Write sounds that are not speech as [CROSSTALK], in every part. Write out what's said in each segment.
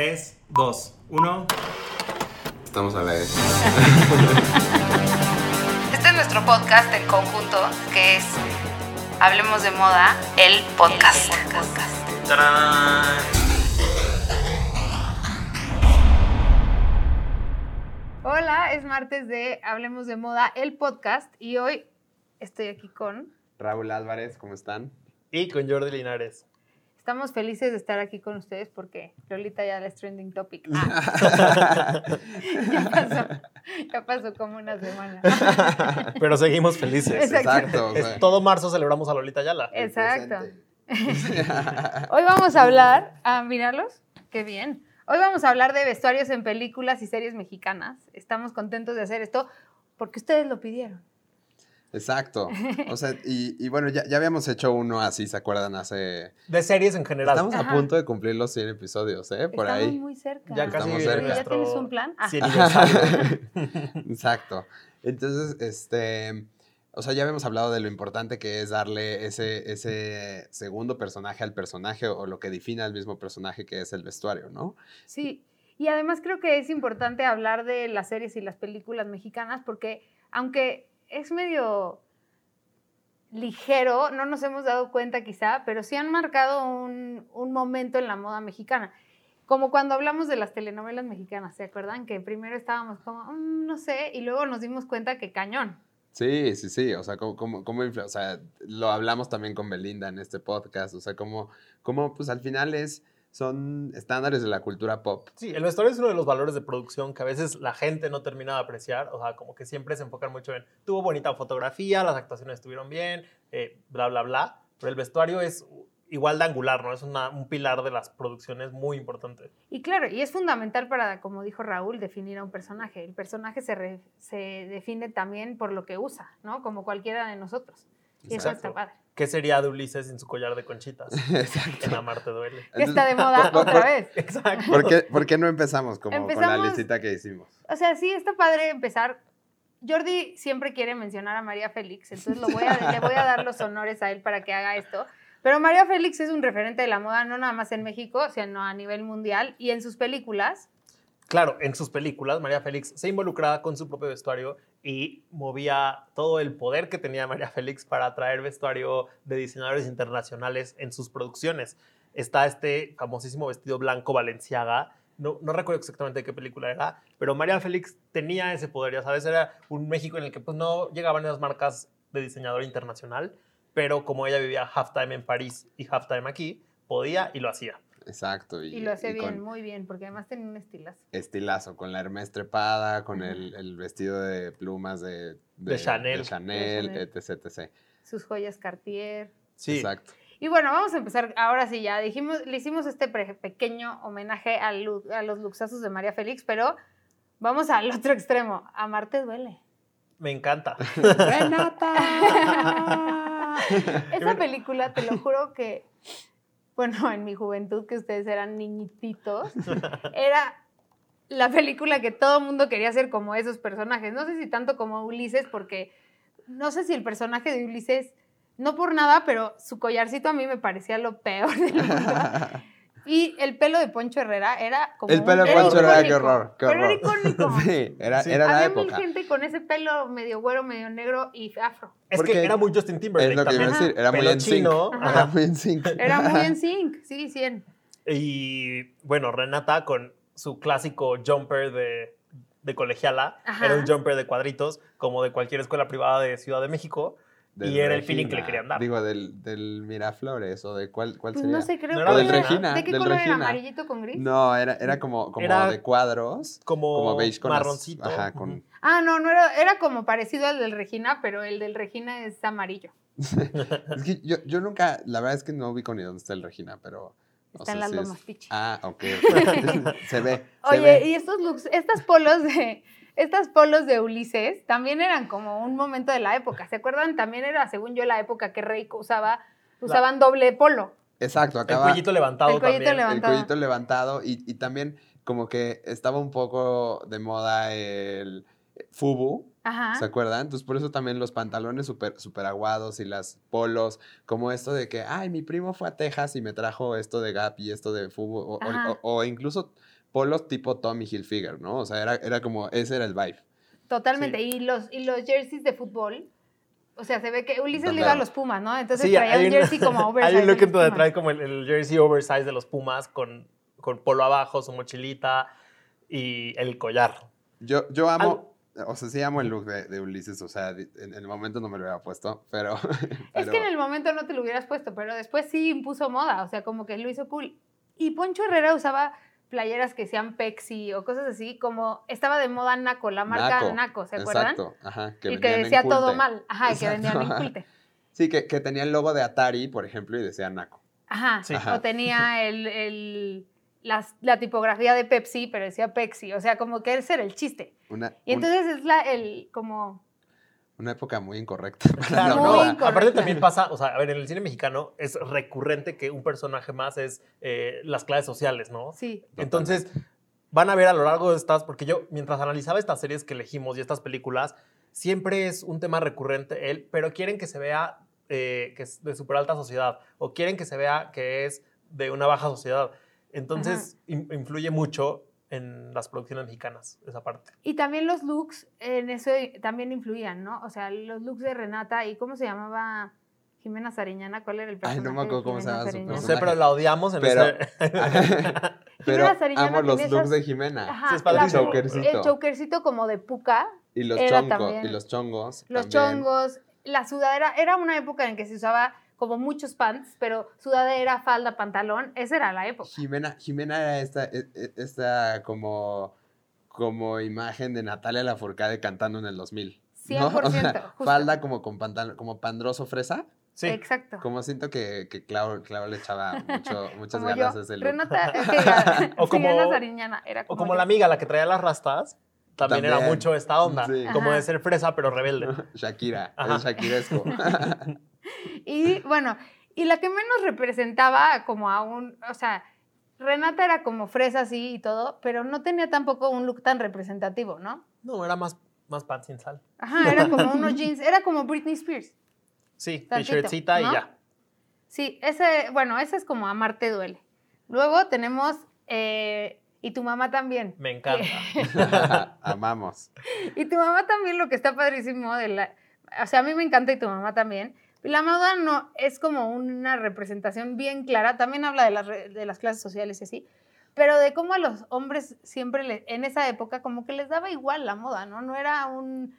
3, 2, 1. Estamos a la vez. Este es nuestro podcast en conjunto, que es Hablemos de Moda, el podcast. ¡Tarán! Hola, es martes de Hablemos de Moda, el podcast, y hoy estoy aquí con... Raúl Álvarez, ¿cómo están? Y con Jordi Linares. Estamos felices de estar aquí con ustedes porque Lolita ya es trending topic. Ah, [LAUGHS] ya pasó, ya pasó como una semana. [LAUGHS] Pero seguimos felices. Exacto. Es- todo marzo celebramos a Lolita Yala. Exacto. Hoy vamos a hablar, [LAUGHS] a mirarlos, qué bien. Hoy vamos a hablar de vestuarios en películas y series mexicanas. Estamos contentos de hacer esto porque ustedes lo pidieron. Exacto. O sea, [LAUGHS] y, y bueno, ya, ya habíamos hecho uno así, ¿se acuerdan? Hace... De series en general. Estamos Ajá. a punto de cumplir los 100 episodios, ¿eh? Por Estamos ahí. muy cerca. Ya casi Estamos cerca. ¿Ya tienes un plan? Ah. 100 [LAUGHS] aniversario. [LAUGHS] Exacto. Entonces, este... O sea, ya habíamos hablado de lo importante que es darle ese, ese segundo personaje al personaje o lo que define al mismo personaje que es el vestuario, ¿no? Sí, y además creo que es importante hablar de las series y las películas mexicanas porque aunque es medio ligero, no nos hemos dado cuenta quizá, pero sí han marcado un, un momento en la moda mexicana. Como cuando hablamos de las telenovelas mexicanas, ¿se acuerdan? Que primero estábamos como, "Mm, no sé, y luego nos dimos cuenta que cañón. Sí, sí, sí, o sea, cómo, cómo, o sea, lo hablamos también con Belinda en este podcast, o sea, cómo, cómo pues al final es, son estándares de la cultura pop. Sí, el vestuario es uno de los valores de producción que a veces la gente no termina de apreciar. O sea, como que siempre se enfocan mucho en tuvo bonita fotografía, las actuaciones estuvieron bien, eh, bla, bla, bla. Pero el vestuario es igual de angular, ¿no? Es una- un pilar de las producciones muy importante. Y claro, y es fundamental para, como dijo Raúl, definir a un personaje. El personaje se, re- se define también por lo que usa, ¿no? Como cualquiera de nosotros. Y eso Exacto. está padre. ¿Qué sería de Ulises sin su collar de conchitas? [LAUGHS] Exacto. En Amarte duele. Que está de moda por- por- otra vez. [LAUGHS] Exacto. ¿Por qué, por qué no empezamos como con la listita que hicimos? O sea, sí está padre empezar. Jordi siempre quiere mencionar a María Félix, entonces lo voy a, le voy a dar los honores a él para que haga esto. Pero María Félix es un referente de la moda no nada más en México, sino a nivel mundial y en sus películas. Claro, en sus películas, María Félix se involucraba con su propio vestuario y movía todo el poder que tenía María Félix para traer vestuario de diseñadores internacionales en sus producciones. Está este famosísimo vestido blanco Valenciaga. No, recuerdo exactamente de qué película era, pero María Félix tenía ese poder, ya sabes, era un México en el que pues, no llegaban esas marcas de diseñador internacional, pero como ella vivía halftime en París y halftime aquí, podía y lo hacía. Exacto. Y, Y lo hace y bien, con muy bien, porque además tiene un estilazo. estilazo, con la Hermes trepada, con el, el vestido de plumas de, De Chanel. de Chanel, De Chanel. etc, etc. Sus joyas Cartier. Sí, Exacto. Y bueno, vamos a empezar. Ahora sí, ya dijimos, le hicimos este pequeño homenaje a, lu- a los luxazos de María Félix, pero vamos al otro extremo. Amarte duele. me encanta. [LAUGHS] Esa película, te lo juro que, bueno, [LAUGHS] en mi juventud, que ustedes eran niñititos, era la película que todo mundo quería ser como esos personajes. No sé si tanto como Ulises, porque no sé si el personaje de Ulises, no por nada, pero su collarcito a mí me parecía lo peor del mundo. [LAUGHS] Y el pelo de Poncho Herrera era como. El pelo de era Poncho Herrera, qué icónico, horror, qué Pero era horror. icónico. [LAUGHS] Sí, era, Sí. era la Había mil época. gente con ese pelo medio güero, medio negro y afro. Es Porque que era muy Justin Timberlake Es lo que iba a decir, era muy Pelo en sync. chino. Era muy en sync. [LAUGHS] Era muy en [LAUGHS] sync, sí, 100. Y bueno, Renata con su clásico jumper de, de colegiala. Ajá. Era un jumper de cuadritos, como de cualquier escuela privada de Ciudad de México. Y era el feeling que le Regina. querían dar. Digo, del, del Miraflores o de cuál, cuál Pues sería. no sé, creo No que era del era- Regina, ¿De qué del color era? Regina. ¿Amarillito con gris? No, era, era como, como Era de cuadros. Como, Como beige con las- marroncito. ajá, con-. Ah, no, no era, era como parecido al del Regina, pero el del Regina es amarillo. [LAUGHS] Es que yo, yo nunca, la verdad es que no ubico ni dónde está el Regina, pero. no Está en sé las si es- lomas, pichi. Ah, ok. [LAUGHS] se ve. se Oye, ve. y estos looks, estas polos de, estas polos de Ulises también eran como un momento de la época. ¿Se acuerdan? También era, según yo, la época que Reiko usaba, usaban doble polo. Exacto, El acaba. cuellito levantado El cuellito también. levantado. el cuellito levantado y, y también como que estaba un poco de moda el, Fubu, Ajá. ¿se acuerdan? Entonces por eso también los pantalones súper super aguados y las polos, como esto de que, ay, mi primo fue a Texas y me trajo esto de Gap y esto de Fubu, o, o- Ajá. o- o incluso polos tipo Tommy Hilfiger, ¿no? O sea, era, era como, ese era el vibe. Totalmente. Sí. Y, los, y los jerseys de fútbol. O sea, se ve que Ulises le iba a los Pumas, ¿no? Entonces Sí, traía [LAUGHS] hay un un- jersey como oversize. Hay un look donde Pumas. trae como el, el jersey oversize de los Pumas con, con polo abajo, su mochilita y el collar. Yo, yo amo, o sea, sí amo el look de, de Ulises, o sea, en el momento no me lo había puesto, pero... [LAUGHS] Es pero- que en el momento no te lo hubieras puesto, pero después sí impuso moda, o sea, como que lo hizo cool. Y Poncho Herrera usaba playeras que sean Pexi o cosas así, como estaba de moda Naco, la marca Naco, Naco, ¿se acuerdan? Exacto, ajá. y vendían que decía todo mal, ajá, y que vendían en Exacto. culte. [LAUGHS] Sí, que, que tenía el logo de Atari, por ejemplo, y decía Naco. Ajá, Sí. Ajá. o tenía [LAUGHS] el, el- la tipografía de Pepsi, pero decía Pexi, o sea, como que ese era el chiste. Una, Y un- entonces es la, el, como, una época muy incorrecta. [LAUGHS] Claro, no. incorrecta. Aparte también pasa, o sea, a ver, en el cine mexicano es recurrente que un personaje más es eh, las clases sociales, ¿no? sí, Entonces, van a ver a lo largo de estas, porque yo mientras analizaba estas series que elegimos y estas películas, siempre es un tema recurrente él, pero quieren que se vea eh, que es de super alta sociedad o quieren que se vea que es de una baja sociedad. Entonces, in- influye mucho en las producciones mexicanas, esa parte. Y también los looks en eso también influían, ¿no? O sea, los looks de Renata y cómo se llamaba Jimena Sariñana, ¿cuál era el Ay, personaje? no me acuerdo cómo se Jimena llama su? No sé, pero la odiamos en Pero- ese... [LAUGHS] Pero Sariñana amo los looks esas- de Jimena. Ajá, Sí, es la- padrísimo. Chokercito. el chokercito como de puca, Y los Y los chongos. los también. chongos, la sudadera, era una época en que se usaba como muchos pants, pero sudadera, falda, pantalón, esa era la época. Jimena, Jimena era esta, e- e- esta como, como imagen de Natalia Lafourcade cantando en el 2000. ¿no? [LAUGHS] O 100%, sea, justo. falda como con pantalón, como pandroso fresa. Sí. Exacto. Como siento que, que Clau, Clau le echaba mucho, [LAUGHS] muchas Como ganas yo. a ese look. Renata, es que [LAUGHS] ya- O como- Jimena Sariñana era como O como la amiga, la que traía las rastas, también, era mucho esta onda, Sí. como de ser fresa pero rebelde. Shakira, Ajá. el Shakiresco. [LAUGHS] Y bueno, y la que menos representaba como a un, o sea, Renata era como fresa así y todo, pero no tenía tampoco un look tan representativo, ¿no? No, era más, más pan sin sal. Ajá, era como [LAUGHS] unos jeans, era como Britney Spears. Sí, t-shirtcita y ¿no? ya. Sí, ese, bueno, ese es como Amarte duele. Luego tenemos, eh, y tu mamá también. Me encanta. [LAUGHS] Amamos. Y tu mamá también, lo que está padrísimo de la, o sea, a mí me encanta y tu mamá también. La moda no es como una representación bien clara, también habla de las, de las clases sociales y así, pero de cómo a los hombres siempre, en esa época, como que les daba igual la moda, ¿no? No era un,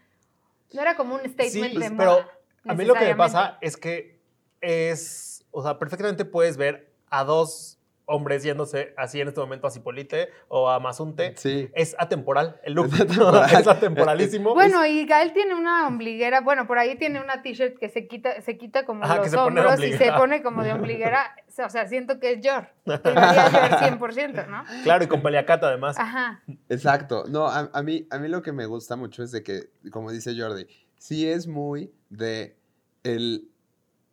no era como un statement Sí, de pero moda. a mí lo que me pasa es que es, o sea, perfectamente puedes ver a dos hombres yéndose así en este momento a Cipolite o a Mazunte. Sí. Es atemporal el look. Es [LAUGHS] atemporal. es atemporalísimo. Bueno, y Gael tiene una ombliguera, bueno, por ahí tiene una t-shirt que se quita, se quita como Ajá, los hombros y se pone como de ombliguera. O sea, siento que es Yor. Tendría Yor 100%, ¿no? Claro, y con paliacata además. Ajá. Exacto. No, a, a mí, a mí lo que me gusta mucho es de que, como dice Jordi, sí es muy de el,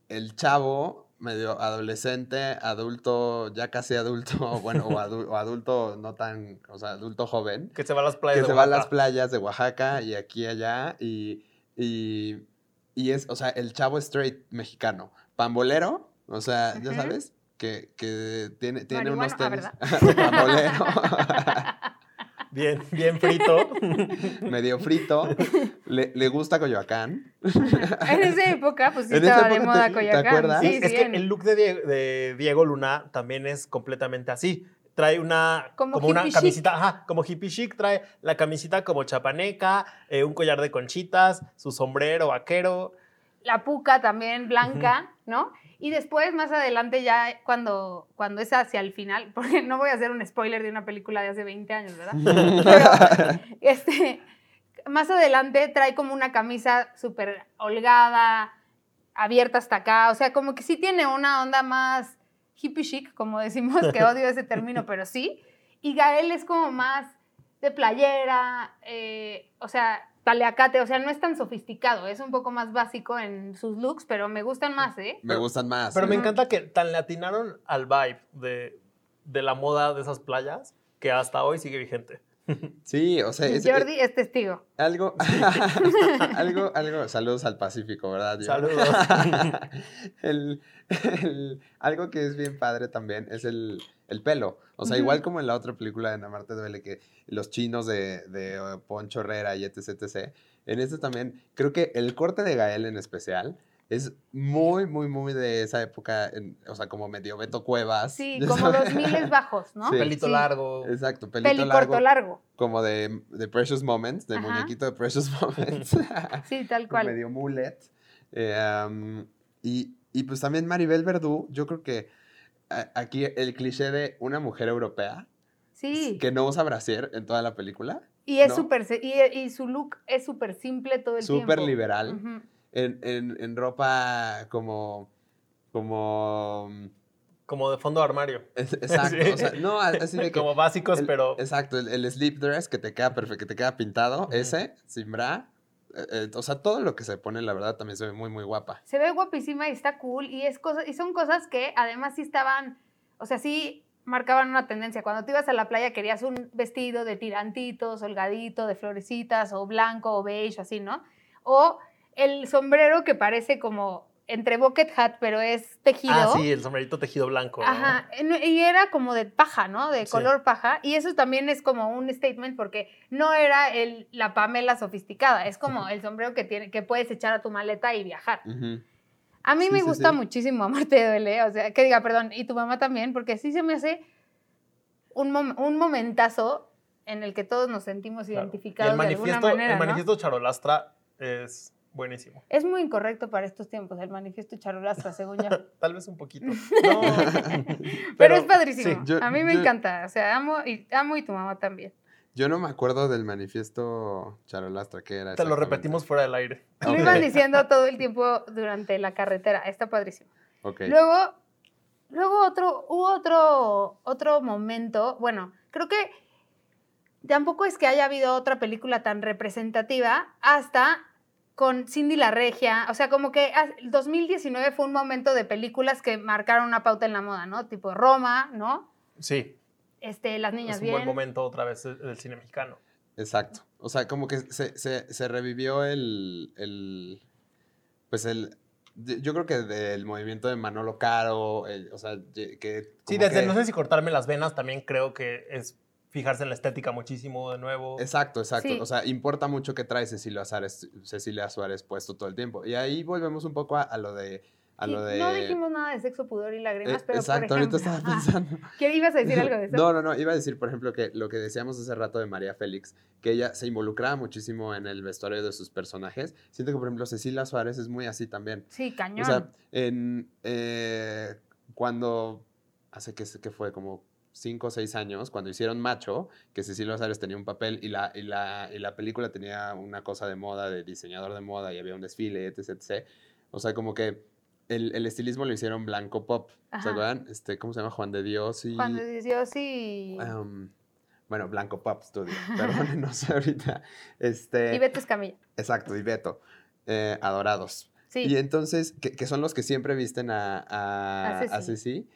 el chavo medio adolescente, adulto, ya casi adulto, [LAUGHS] bueno, o, adu- o adulto no tan, o sea, adulto joven, Que se va a las playas que de se va a las Oaxaca. playas de Oaxaca y aquí y allá y, y, y es, o sea, el chavo straight mexicano, pambolero, o sea, ya sabes, que, que tiene, tiene unos ah, tenis, [LAUGHS] pambolero, [LAUGHS] Bien, bien frito. [LAUGHS] medio frito, le, le gusta Coyoacán, [LAUGHS] En esa época, pues sí En estaba de moda ¿te- te Coyoacán. acuerdas? Sí, es sí, que en- el look de Die- de Diego, Luna también es completamente así. Trae una, Como como, una chic. camisita, ajá, como hippie chic, trae la camisita como chapaneca, eh, un collar de conchitas, su sombrero vaquero. la puca también blanca, ¿no? Y después, más adelante, ya cuando, cuando es hacia el final, [LAUGHS] porque no voy a hacer un spoiler de una película de hace 20 años, ¿verdad? Pero, [LAUGHS] este, más adelante trae como una camisa súper holgada, abierta hasta acá, o sea, como que sí tiene una onda más hippie chic, como decimos, que odio ese término, pero sí. Y Gael es como más de playera, eh, o sea, paleacate, o sea, no es tan sofisticado, es un poco más básico en sus looks, pero me gustan más, ¿eh? me gustan más. Pero me encanta que tan le atinaron al vibe de, de la moda de esas playas que hasta hoy sigue vigente. [LAUGHS] Sí, o sea, es, Jordi es testigo. algo, [LAUGHS] algo, algo, saludos al Pacífico, ¿verdad? Dios? Saludos. [LAUGHS] el, el- algo que es bien padre también es el, el pelo. O sea, igual como en la otra película de Namarte Duele, que los chinos de, de eh, Poncho Herrera y etc, etc. En este también, creo que el corte de Gael en especial es muy, muy, muy de esa época, en- o sea, como medio Beto Cuevas. Sí, como sabes. los miles bajos, ¿no? Sí. Pelito Sí. largo. Exacto, pelito Peli largo, corto largo. como de, de Precious Moments, de Ajá. muñequito de Precious [LAUGHS] Moments. Sí, tal cual. medio mullet. Eh, am, y, y pues también Maribel Verdú, yo creo que a- aquí el cliché de una mujer europea Sí. que no usa brasier en toda la película, Y es ¿no? súper, y, y su look es súper simple todo el tiempo. súper liberal, Ujú. En, en- en ropa como, como, Como de fondo de armario. [LAUGHS] es- exacto, Sí. o sea, no, así de que, Como básicos, el- pero exacto, el, el slip dress que te queda perfecto, que te queda pintado, Ujú. ese, sin bra, eh, eh, o sea, todo lo que se pone, la verdad, también se ve muy, muy guapa. Se ve guapísima y está cool. Y, es cosa, y son cosas que además sí estaban, o sea, sí marcaban una tendencia. Cuando te ibas a la playa querías un vestido de tirantitos, holgadito, de florecitas, o blanco, o beige, así, ¿no? O el sombrero que parece como entre bucket hat, pero es tejido. Ah, sí, el sombrerito tejido blanco. ¿no? Ajá, en- y era como de paja, ¿no? De Sí. color paja. Y eso también es como un statement porque no era el, la Pamela sofisticada, es como el sombrero que, tiene, que puedes echar a tu maleta y viajar. Ujú. A mí Sí, me sí, gusta sí. muchísimo [LAUGHS] Amarte de duele, o sea, que diga, perdón, y tu mamá también, porque sí se me hace un, mom- un momentazo en el que todos nos sentimos Claro. Y identificados el de alguna manifiesto, manera, el ¿no? manifiesto Charolastra es buenísimo. Es muy incorrecto para estos tiempos el manifiesto charolastra, según yo. [LAUGHS] Tal vez un poquito. [LAUGHS] No. Pero, [LAUGHS] es padrísimo. sí. Yo- a mí me yo- encanta, o sea, amo y, amo y tu mamá también. Yo no me acuerdo del manifiesto Charolastra, que era Te lo repetimos fuera del aire. Lo iban diciendo todo el tiempo durante la carretera, está padrísimo. Ok. Luego, luego otro, hubo otro, otro momento, bueno, creo que tampoco es que haya habido otra película tan representativa hasta con Cindy la Regia, o sea, como que ah, el 2019 fue un momento de películas que marcaron una pauta en la moda, ¿no? Tipo Roma, ¿no? Sí, Este, Las Niñas es un Bien. buen momento otra vez del cine mexicano. Exacto. O sea, como que se, se- se revivió el, el- Pues el. Yo creo que del movimiento de Manolo Caro, el- o sea, que. Sí, desde que- no sé si cortarme las venas también creo que es fijarse en la estética muchísimo de nuevo. Exacto, exacto. Sí. O sea, importa mucho que trae Cecilia Suárez, Cecilia Suárez puesto todo el tiempo. Y ahí volvemos un poco a, a lo de. A Sí, lo de No dijimos nada de sexo, pudor y lágrimas, Eh, pero exacto, por ahorita estaba [LAUGHS] pensando. ¿Qué ibas a decir algo de eso? No, no, no. Iba a decir, por ejemplo, que lo que decíamos hace rato de María Félix, que ella se involucraba muchísimo en el vestuario de sus personajes. Siento que, por ejemplo, Cecilia Suárez es muy así también. Sí, cañón. O sea, en, eh, cuando, hace que, que fue como cinco o seis años, cuando hicieron Macho, que Cecilia Suárez tenía un papel y la, y, la, y la película tenía una cosa de moda, de diseñador de moda, y había un desfile, etc. etc. O sea, como que el, el estilismo lo hicieron blanco pop. Ajá. ¿Se acuerdan? Este, ¿Cómo se llama? Juan de Dios y... Cuando Dios sí. Am, bueno, Blanco Pop Studio, perdón, [LAUGHS] no sé ahorita. Este, y Beto Escamilla. Exacto, y Beto, eh, adorados. Sí. Y entonces, que, que son los que siempre visten a, a, A Ceci. a Ceci,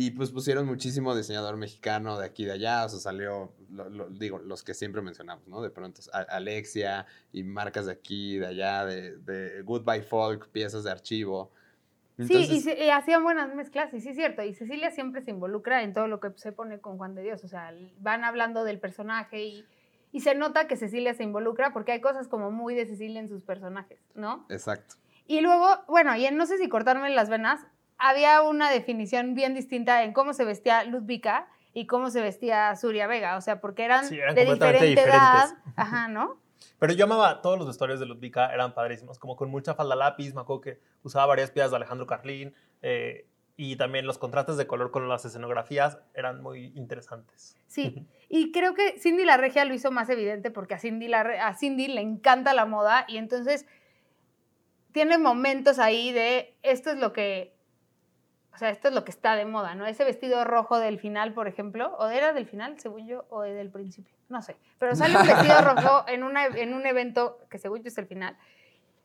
Y pues pusieron muchísimo diseñador mexicano de aquí y de allá. O sea, salió, lo- lo- digo, los que siempre mencionamos, ¿no? De pronto, a- Alexia y marcas de aquí y de allá, de, de Goodbye Folk, piezas de archivo. sí, y, Entonces, se- y hacían buenas mezclas, y sí es cierto. Y Cecilia siempre se involucra en todo lo que se pone con Juan de Dios. O sea, van hablando del personaje y, y se nota que Cecilia se involucra porque hay cosas como muy de Cecilia en sus personajes, ¿no? Exacto. Y luego, bueno, y en no sé si cortarme las venas, había una definición bien distinta en cómo se vestía Ludvika y cómo se vestía Surya Vega, o sea, porque eran, Sí, eran de diferente edad, diferentes. ajá, ¿no? [LAUGHS] Pero yo amaba todos los vestuarios de Ludvika, eran padrísimos, como con mucha falda lápiz, me acuerdo que usaba varias piezas de Alejandro Carlín, eh, y también los contrastes de color con las escenografías eran muy interesantes. Sí, [LAUGHS] y creo que Cindy la Regia lo hizo más evidente porque a Cindy, la a Cindy le encanta la moda y entonces tiene momentos ahí de esto es lo que, o sea, esto es lo que está de moda, ¿no? Ese vestido rojo del final, por ejemplo, o era del final, según yo, o del principio, no sé, pero sale un vestido [LAUGHS] rojo en, una, en un evento que según yo es el final,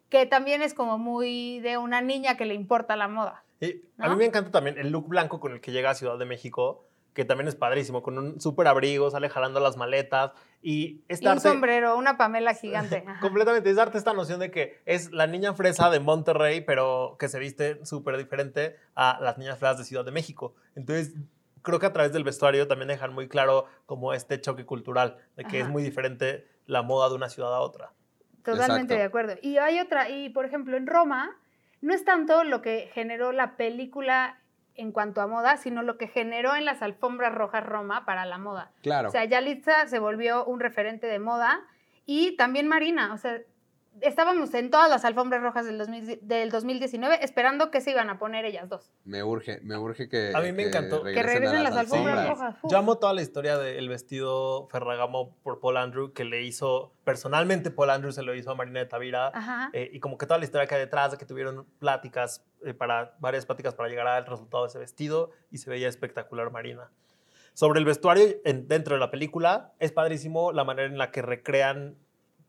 que también es como muy de una niña que le importa la moda. Y a mí me encanta también el look blanco con el que llega a Ciudad de México, que también es padrísimo, con un súper abrigo, sale jalando las maletas y es Y un sombrero, una Pamela gigante. [LAUGHS] ajá. Completamente, es darte esta noción de que es la niña fresa de Monterrey, pero que se viste súper diferente a las niñas fresas de Ciudad de México. Entonces, creo que a través del vestuario también dejan muy claro como este choque cultural, de que es Ajá. muy diferente la moda de una ciudad a otra. Totalmente Exacto. de acuerdo. Y hay otra, y por ejemplo, en Roma, no es tanto lo que generó la película en cuanto a moda, sino lo que generó en las alfombras rojas Roma para la moda. Claro. O sea, Yalitza se volvió un referente de moda y también Marina. O sea, estábamos en todas las alfombras rojas del, 2000 del 2019 esperando que se iban a poner ellas dos. me urge, me urge que. A mí me encantó. Que Que regresen las alfombras rojas. Uf. Yo amo toda la historia del vestido Ferragamo por Paul Andrew, que le hizo, personalmente Paul Andrew se lo hizo a Marina de Tavira. Ajá. Eh, y como que toda la historia que hay detrás de que tuvieron pláticas, eh, para, varias pláticas para llegar al resultado de ese vestido y se veía espectacular Marina. Sobre el vestuario en- dentro de la película, es padrísimo la manera en la que recrean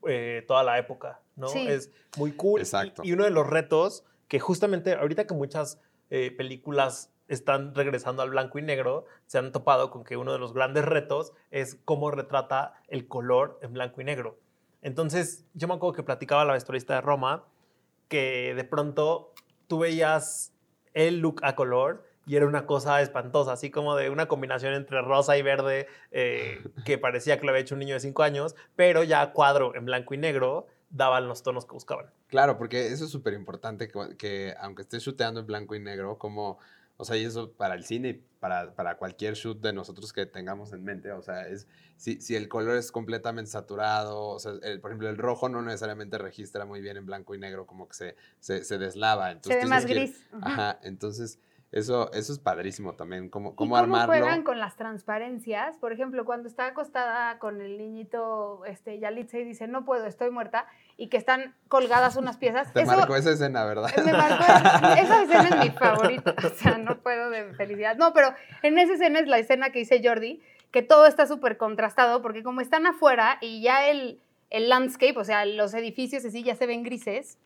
eh, toda la época, ¿no? Sí. Es muy cool. Y- Exacto. Y, uno de los retos que justamente ahorita que muchas eh, películas están regresando al blanco y negro, se han topado con que uno de los grandes retos es cómo retrata el color en blanco y negro. Entonces, yo me acuerdo que platicaba la vestuarista de Roma que de pronto tú veías el look a color y era una cosa espantosa, así como de una combinación entre rosa y verde eh, que parecía que lo había hecho un niño de 5 años, pero ya a cuadro en blanco y negro daban los tonos que buscaban. Claro, porque eso es súper importante que, que aunque estés shooteando en blanco y negro, como, o sea, y eso para el cine y para, para cualquier shoot de nosotros que tengamos en mente, o sea, es, si, si el color es completamente saturado, o sea, el- por ejemplo, el rojo no necesariamente registra muy bien en blanco y negro, como que se, se, se deslava. Se Entonces, ve tienes más gris. Ajá, entonces eso, eso es padrísimo también, cómo, ¿Y cómo cómo armarlo. juegan con las transparencias? Por ejemplo, cuando está acostada con el niñito este, Yalitza y dice, no puedo, estoy muerta, y que están colgadas unas piezas. Te eso marcó esa escena, ¿verdad? me marcó, esa escena es mi favorita, o sea, no puedo de felicidad. No, pero en esa escena es la escena que dice Jordi, que todo está súper contrastado, porque como están afuera y ya el, el landscape, o sea, los edificios así ya se ven grises,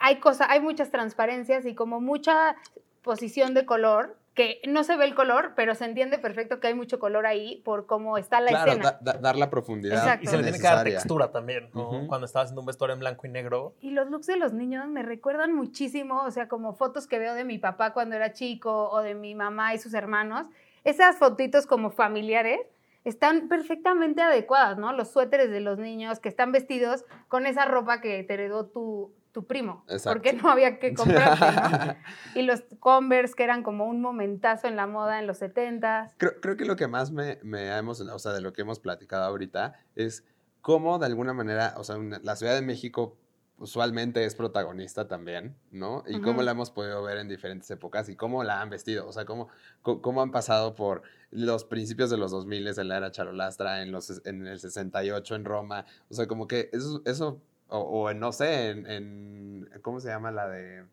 hay, cosa, hay muchas transparencias y como mucha posición de color, que no se ve el color, pero se entiende perfecto que hay mucho color ahí por cómo está la claro, escena. da- da- dar la profundidad Exacto. Y se le tiene que dar textura también, ¿no? Ujú. Cuando estaba haciendo un vestuario en blanco y negro. Y los looks de los niños me recuerdan muchísimo, o sea, como fotos que veo de mi papá cuando era chico o de mi mamá y sus hermanos. Esas fotitos como familiares están perfectamente adecuadas, ¿no? Los suéteres de los niños que están vestidos con esa ropa que te heredó tu, tu primo, Exacto. porque no había que comprarte, ¿no? [LAUGHS] Y los Converse que eran como un momentazo en la moda en los 70s. Creo, creo que lo que más me, me ha emocionado, o sea, de lo que hemos platicado ahorita, es cómo de alguna manera, o sea, una- la Ciudad de México usualmente es protagonista también, ¿no? Y cómo Ujú. la hemos podido ver en diferentes épocas y cómo la han vestido, o sea, cómo, cómo han pasado por los principios de los 2000 en la era charolastra, en, los, en el 68 en Roma, o sea, como que eso, eso o, o en, no sé, en, en- ¿cómo se llama la de...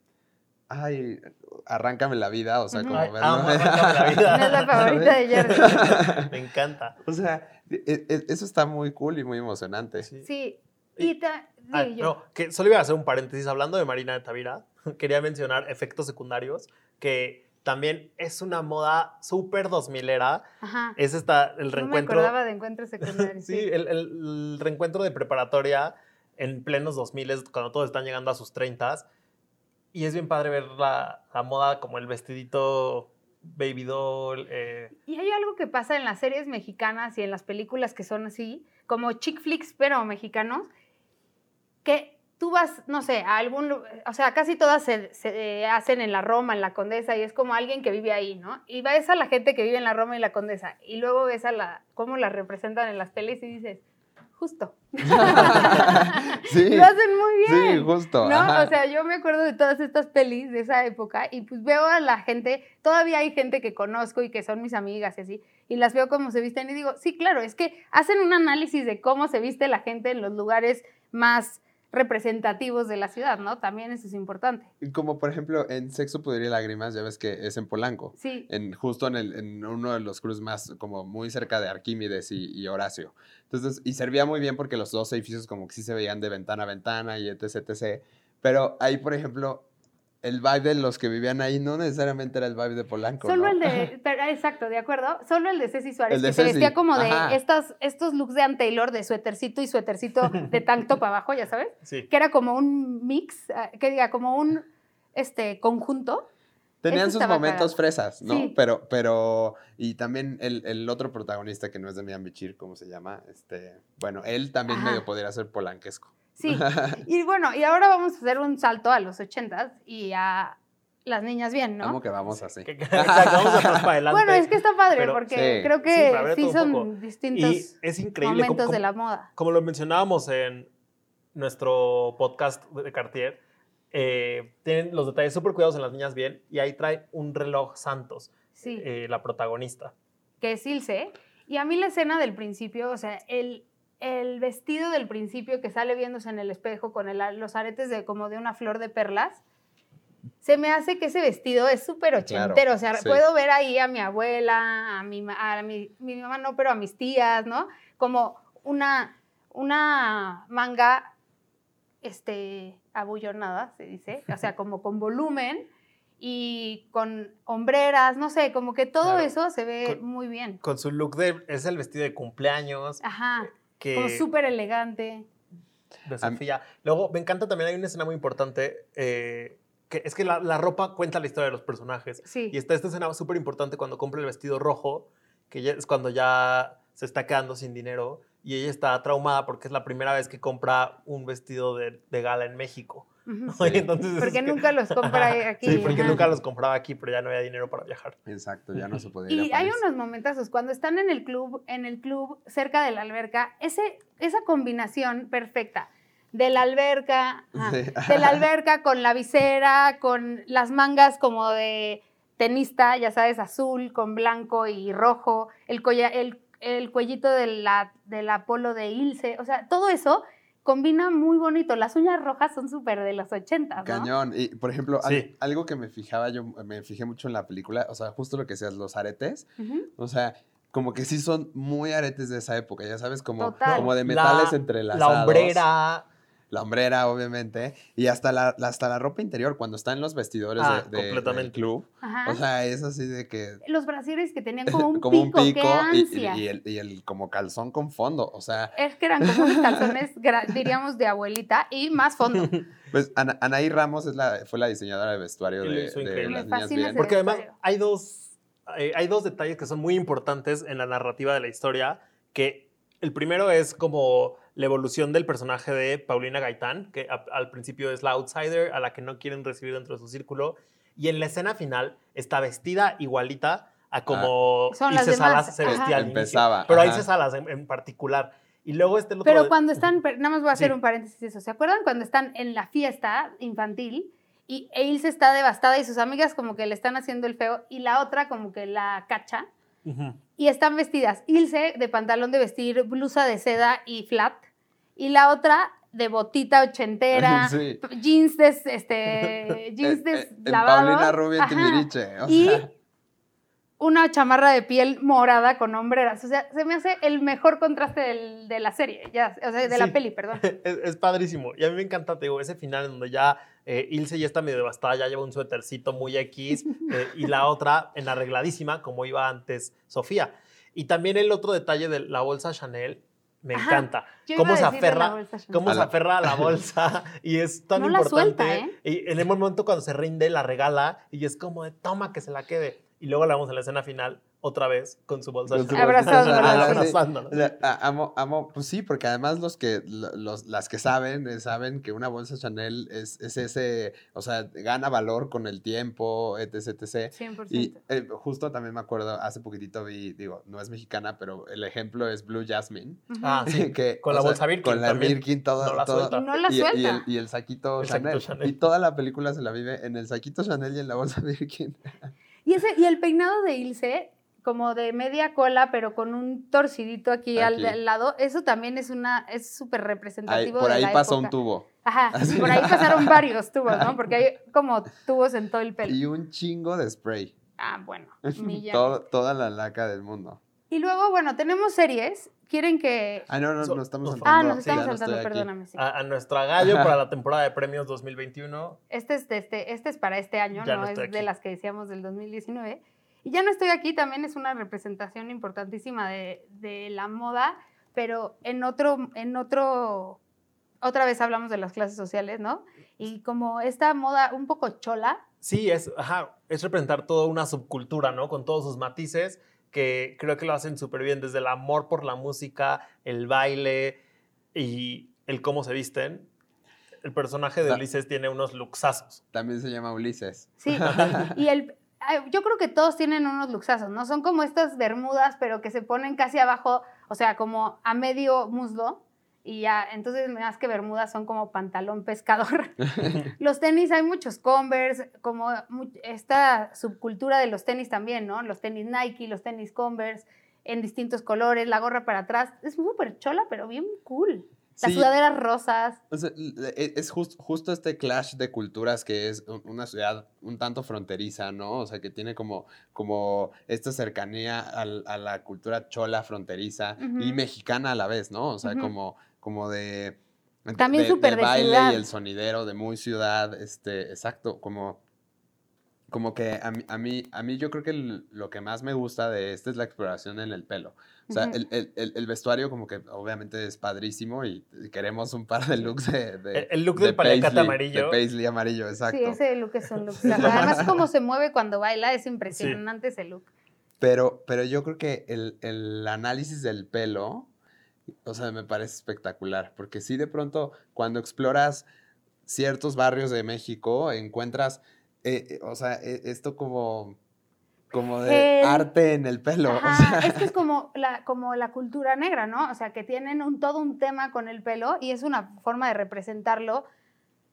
Ay, arráncame la vida, o sea, como Ay, verlo- amo Arráncame la vida. [LAUGHS] No es la favorita de Jordi. [LAUGHS] Me encanta. O sea, e- e- eso está muy cool y muy emocionante. Sí. Sí, y ta- Ah, yo- no, que solo iba a hacer un paréntesis hablando de Marina de Tavira. [LAUGHS] Quería mencionar efectos secundarios, que también es una moda súper 2000 era. Ajá. Es esta, el no me reencuentro. acordaba de encuentros secundarios. sí, el, el- el reencuentro de preparatoria en plenos 2000 cuando todos están llegando a sus 30 Y es bien padre ver la, la moda como el vestidito baby doll. eh, Y hay algo que pasa en las series mexicanas y en las películas que son así, como chick flicks, pero mexicanos, que tú vas, no sé, a algún, o sea, casi todas se, se, hacen en la Roma, en la Condesa, y es como alguien que vive ahí, ¿no? Y ves a la gente que vive en la Roma y la Condesa, y luego ves a la, cómo la representan en las pelis y dices, justo. [LAUGHS] sí, Lo hacen muy bien. sí, justo. ¿No? ajá. O sea, yo me acuerdo de todas estas pelis de esa época y pues veo a la gente, todavía hay gente que conozco y que son mis amigas y así, y las veo cómo se visten y digo, sí, claro, es que hacen un análisis de cómo se viste la gente en los lugares más representativos de la ciudad, ¿no? También eso es importante. Como por ejemplo en Sexo, Pudor y Lágrimas, ya ves que es en Polanco. Sí, En, justo en, el, en uno de los cruces más, como muy cerca de Arquímedes y, y Horacio. Entonces, y servía muy bien porque los dos edificios como que sí se veían de ventana a ventana y etc, etc. Pero ahí, por ejemplo, el vibe de los que vivían ahí no necesariamente era el vibe de Polanco. Solo ¿no? el de, [LAUGHS] pero, exacto, de acuerdo. Solo el de Ceci Suárez, El de que se Ceci, vestía como de estas, estos looks de Ann Taylor, de suétercito y suétercito de tanto [LAUGHS] para abajo, ya sabes, Sí. que era como un mix, ah, que diga, como un este conjunto. Tenían Eso sus momentos fresas, ¿no? Sí. Pero, pero, y también el, el otro protagonista que no es de Mian Bichir, ¿cómo se llama? Este, bueno, él también Ajá. medio podría ser polanquesco. Sí. [LAUGHS] Y bueno, y ahora vamos a hacer un salto a los ochentas y a las niñas bien, ¿no? Amo que vamos así. Exacto, vamos para [LAUGHS] adelante. Bueno, es que está padre pero- porque Sí. creo Sí, que sí, un son distintos Y es increíble momentos cómo- de la moda. Como lo mencionábamos en nuestro podcast de Cartier, eh, tienen los detalles súper cuidados en las niñas bien y ahí trae un reloj Santos, Sí. eh, la protagonista. que es Ilse. Y a mí la escena del principio, o sea, el, el vestido del principio que sale viéndose en el espejo con el- los aretes de como de una flor de perlas, se me hace que ese vestido es súper ochentero. Claro, o sea, sí. puedo ver ahí a mi abuela, a mi, a mi, mi mamá no, pero a mis tías, ¿no? Como una, una manga este, abullonada, se dice, o sea, como con volumen y con hombreras, no sé, como que todo Claro. eso se ve Con- muy bien. Con su look de, es el vestido de cumpleaños, Ajá, que como súper elegante. de Sofía. Luego, me encanta también, hay una escena muy importante, eh, que es que la, la ropa cuenta la historia de los personajes. Sí, Y está esta escena súper importante cuando compra el vestido rojo, que ya es cuando ya se está quedando sin dinero y ella está traumada porque es la primera vez que compra un vestido de, de gala en México. [LAUGHS] entonces es porque que- nunca los compra aquí. Sí, porque ajá. nunca los compraba aquí, pero ya no había dinero para viajar. Exacto, ya no se podía ir a Y hay unos momentazos cuando están en el club, en el club cerca de la alberca, ese, esa combinación perfecta de la alberca, Sí. de la alberca con la visera, con las mangas como de tenista, ya sabes, azul con blanco y rojo, el, colla- el, el cuellito de la, de la polo de Ilse, o sea, todo eso combina muy bonito. Las uñas rojas son súper de los 80, ¿no? Cañón. Y, por ejemplo, al- algo que me fijaba, yo me fijé mucho en la película, o sea, justo lo que decías, los aretes, o sea, como que sí son muy aretes de esa época, ya sabes, como, Total. como de metales La- entrelazados. La hombrera. La hombrera, obviamente. Y hasta la, hasta la ropa interior, cuando está en los vestidores Ah, de- de- del completamente. club. Ajá. O sea, es así de que... los brasieres que tenían [LAUGHS] como un como pico, un pico qué y- y, ansia. y el, y el como calzón con fondo. O sea, Es que eran como unos calzones, diríamos, de abuelita y más fondo. [LAUGHS] pues Ana- Anaí Ramos es la, fue la diseñadora de vestuario de, las niñas bien. Porque además hay dos, eh, hay dos detalles que son muy importantes en la narrativa de la historia, que el primero es como la evolución del personaje de Paulina Gaitán, que a- al principio es la outsider, a la que no quieren recibir dentro de su círculo, y en la escena final está vestida igualita a como Ilse demás, Salas se vestía al inicio. Empezaba, Pero. Ilse Salas en, en particular. Y luego este otro... Pero de- cuando están, nada más voy a hacer Sí. un paréntesis de eso. ¿Se acuerdan cuando están en la fiesta infantil y Ilse está devastada y sus amigas como que le están haciendo el feo y la otra como que la cacha? Y están vestidas Ilse de pantalón de vestir, blusa de seda y flat y la otra de botita ochentera, [LAUGHS] Sí. jeans des, este, [LAUGHS] jeans deslavados. Paulina Rubio en Ajá. Timbiriche. o Y una chamarra de piel morada con hombreras. O sea, se me hace el mejor contraste del- de la serie, ya, o sea, de la peli, perdón. [LAUGHS] Es, es padrísimo. Y a mí me encanta, te digo, ese final en donde ya eh, Ilse ya está medio devastada, ya lleva un suétercito muy X, eh, y la otra en arregladísima, como iba antes Sofía. Y también el otro detalle de la bolsa Chanel, me Ajá. encanta. Cómo a se la aferra, cómo A se la- aferra a la bolsa y es [LAUGHS] tan No la importante. suelta, ¿eh? Y en el momento cuando se rinde, la regala y es como de toma que se la quede. Y luego la vemos en la escena final otra vez con su bolsa Con su Chanel. Abrazándola. bolsa. Abrazándola. O sea, a- amo, amo, pues sí, porque además los que, lo- los, las que saben, eh, saben que una bolsa Chanel es, es ese, o sea, gana valor con el tiempo, etc, etc. 100%. Y eh, justo también me acuerdo, hace poquitito vi, digo, no es mexicana, pero el ejemplo es Blue Jasmine. Ah, sí. [LAUGHS] que, Con la sea, bolsa Birkin Con la también. Birkin, todo. No la todo- suelta. Y no la y, y suelta. el, y el saquito El saquito Chanel. Chanel. Y toda la película se la vive en el saquito Chanel y en la bolsa [LAUGHS] Birkin. Y, ese, y el peinado de Ilse, como de media cola, pero con un torcidito aquí, Al, Aquí. al lado, eso también es una es súper Ahí- representativo por de ahí la pasa un época. tubo. Ajá, Así. [LAUGHS] por ahí pasaron varios tubos, ¿no? Porque hay [LAUGHS] como tubos en todo el pelo. Y un chingo de spray. Ah, bueno. [LAUGHS] Todo- toda la laca del mundo. Y luego, bueno, tenemos series. ¿Quieren que...? Ah, no, no, So- nos estamos saltando. Ah, nos Sí, estamos no estoy saltando, aquí. perdóname. sí. A, a nuestra gallo para la temporada de premios 2021. Este es, de este, este es para este año, Ya no, no es estoy de aquí. las que decíamos del 2019. Y ya no estoy aquí, también es una representación importantísima de, de la moda, pero en otro, en otro, otra vez hablamos de las clases sociales, ¿no? Y como esta moda un poco chola, Sí, es, ajá, es representar toda una subcultura, ¿no? Con todos sus matices, que creo que lo hacen súper bien, desde el amor por la música, el baile y el cómo se visten. El personaje de Ulises tiene unos luxazos. También se llama Ulises. sí. [LAUGHS] y el, yo creo que todos tienen unos luxazos, ¿no? Son como estas bermudas, pero que se ponen casi abajo, o sea, como a medio muslo. Y ya, entonces más que bermudas son como pantalón pescador. [LAUGHS] [LAUGHS] los tenis, hay muchos Converse, como esta subcultura de los tenis también, ¿no? Los tenis Nike, los tenis Converse, en distintos colores, la gorra para atrás. Es súper chola, pero bien cool. Las Sí. sudaderas rosas. E- es jus- justo este clash de culturas que es una ciudad un tanto fronteriza, ¿no? O sea, que tiene como, como esta cercanía al- a la cultura chola fronteriza y Ujú. mexicana a la vez, ¿no? O sea, Ujú. como, como de... También de- súper de de baile ciudad. y el sonidero de muy ciudad, este, exacto, como... Como que a mí, a mí, a mí yo creo que el- lo que más me gusta de este es la exploración en el pelo. O sea, el, el- el- el vestuario como que obviamente es padrísimo y queremos un par de looks de... de- El, el look de del paliacate paisley, amarillo. De paisley amarillo, exacto. Sí, ese look es un look. [LAUGHS] Además, cómo se mueve cuando baila, es impresionante ese look. Pero, pero yo creo que el, el análisis del pelo, o sea, me parece espectacular, porque sí de pronto cuando exploras ciertos barrios de México, encuentras, eh, eh, o sea, e- esto como, como de El- arte en el pelo. o Ajá, sea, es que es como la, como la cultura negra, ¿no? O sea, que tienen un, todo un tema con el pelo y es una forma de representarlo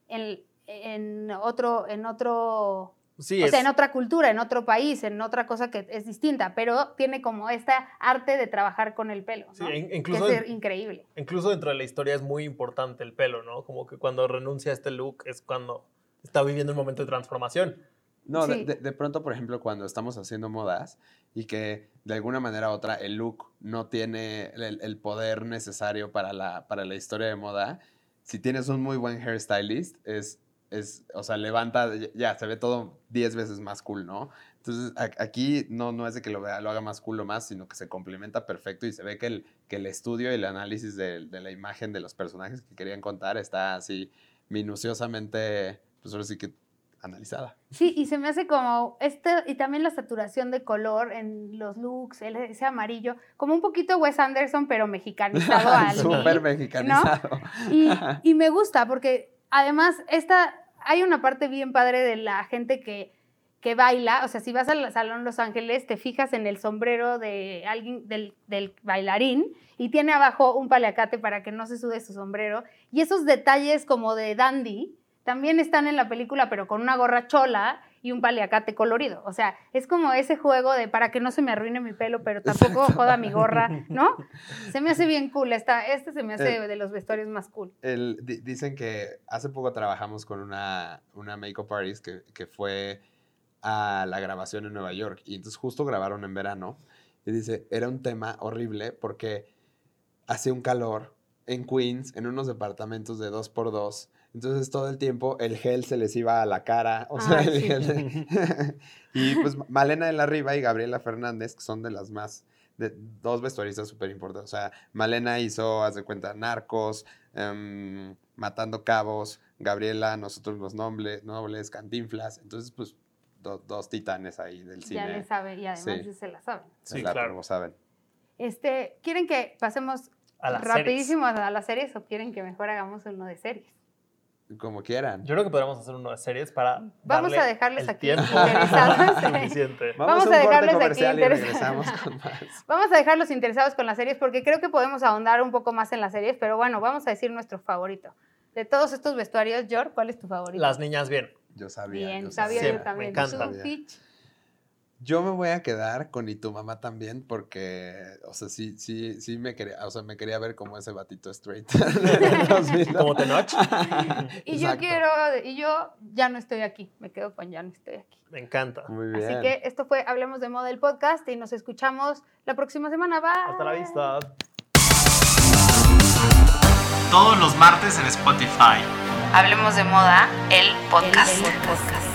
en, en otro, en otro, Sí, o es, sea, en otra cultura, en otro país, en otra cosa que es distinta, pero tiene como esta arte de trabajar con el pelo, sí, ¿no? in- que incluso, es increíble. incluso dentro de la historia es muy importante el pelo, ¿no? Como que cuando renuncia a este look es cuando está viviendo un momento de transformación. No, de, Sí. de- de pronto, por ejemplo, cuando estamos haciendo modas y que de alguna manera u otra el look no tiene el, el poder necesario para la, para la historia de moda, si tienes un muy buen hairstylist, es, es o sea, levanta, ya- ya, se ve todo 10 veces más cool, ¿no? Entonces, a- aquí no, no es de que lo, vea, lo haga más cool o más, sino que se complementa perfecto y se ve que el, que el estudio y el análisis de, de la imagen de los personajes que querían contar está así minuciosamente, pues ahora sí que analizada. Sí, y se me hace como este, y también la saturación de color en los looks, ese amarillo, como un poquito Wes Anderson, pero mexicanizado [LAUGHS] al Súper mexicanizado. Y, [LAUGHS] y me gusta porque además esta, hay una parte bien padre de la gente que, que baila, o sea, si vas al Salón Los Ángeles, te fijas en el sombrero de alguien, del, del bailarín, y tiene abajo un paliacate para que no se sude su sombrero, y esos detalles como de dandy también están en la película, pero con una gorra chola y un paliacate colorido. O sea, es como ese juego de para que no se me arruine mi pelo, pero tampoco joda mi gorra, ¿no? [LAUGHS] Se me hace bien cool. Esta, este se me hace Eh. de los vestuarios más cool. El- di- dicen que hace poco trabajamos con una, una makeup artist que, que fue a la grabación en Nueva York y entonces justo grabaron en verano y dice, era un tema horrible porque hacía un calor en Queens, en unos departamentos de dos por dos. Entonces todo el tiempo el gel se les iba a la cara, o sea, Ay, el sí. gel- [LAUGHS] [LAUGHS] y pues Malena de la Riva y Gabriela Fernández, que son de las más, de dos vestuaristas súper importantes. O sea, Malena hizo, haz de cuenta, Narcos, em, Matando Cabos, Gabriela, Nosotros los Nobles, Nobles Cantinflas. Entonces, pues, do- dos titanes ahí del cine. Ya le sabe y además Sí. se la saben. Sí, la- claro. como saben. Este, ¿quieren que pasemos A rapidísimo a las series o quieren que mejor hagamos uno de series? Como quieran. Yo creo que podríamos hacer uno de series para. Vamos darle a dejarles el aquí tiempo interesados. [LAUGHS] suficiente. Vamos a corte dejarles aquí interesados. [LAUGHS] Vamos a dejarlos interesados con las series porque creo que podemos ahondar un poco más en las series, pero bueno, vamos a decir nuestro favorito. De todos estos vestuarios, George, ¿cuál es tu favorito? Las niñas bien. Yo sabía. Bien, yo sabía yo también. me encanta. Yo me voy a quedar con y tu mamá también porque, o sea, sí, sí, sí me quería, o sea, me quería ver como ese batito straight. [LAUGHS] [LAUGHS] de los 2000. Como Tenoch. Y yo quiero, y yo ya no estoy aquí, me quedo con ya no estoy aquí. Me encanta. Muy bien. Así que esto fue Hablemos de Moda el podcast y nos escuchamos la próxima semana. Bye. Hasta la vista. Todos los martes en Spotify. Hablemos de moda, el podcast. El podcast.